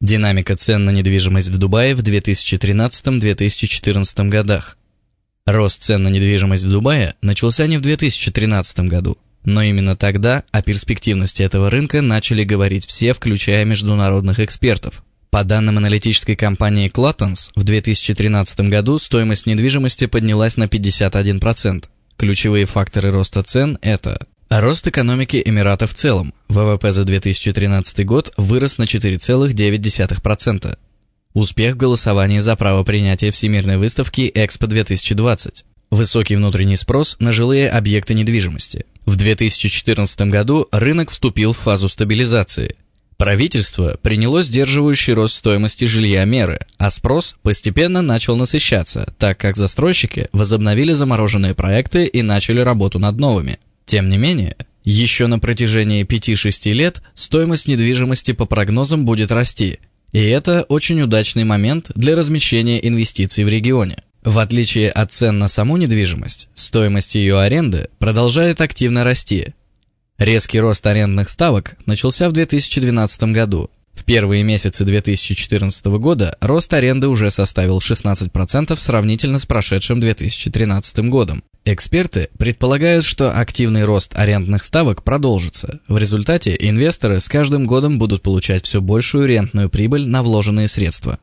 Динамика цен на недвижимость в Дубае в 2013-2014 годах. Рост цен на недвижимость в Дубае начался не в 2013 году, но именно тогда о перспективности этого рынка начали говорить все, включая международных экспертов. По данным аналитической компании Clattons, в 2013 году стоимость недвижимости поднялась на 51%. Ключевые факторы роста цен – это рост экономики Эмирата в целом. ВВП за 2013 год вырос на 4,9%. Успех в голосовании за право принятия Всемирной выставки Экспо 2020. Высокий внутренний спрос на жилые объекты недвижимости. В 2014 году рынок вступил в фазу стабилизации. Правительство приняло сдерживающий рост стоимости жилья меры, а спрос постепенно начал насыщаться, так как застройщики возобновили замороженные проекты и начали работу над новыми. Тем не менее, еще на протяжении 5-6 лет стоимость недвижимости по прогнозам будет расти, и это очень удачный момент для размещения инвестиций в регионе. В отличие от цен на саму недвижимость, стоимость ее аренды продолжает активно расти. Резкий рост арендных ставок начался в 2012 году. В первые месяцы 2014 года рост аренды уже составил 16% сравнительно с прошедшим 2013 годом. Эксперты предполагают, что активный рост арендных ставок продолжится. В результате инвесторы с каждым годом будут получать все большую рентную прибыль на вложенные средства.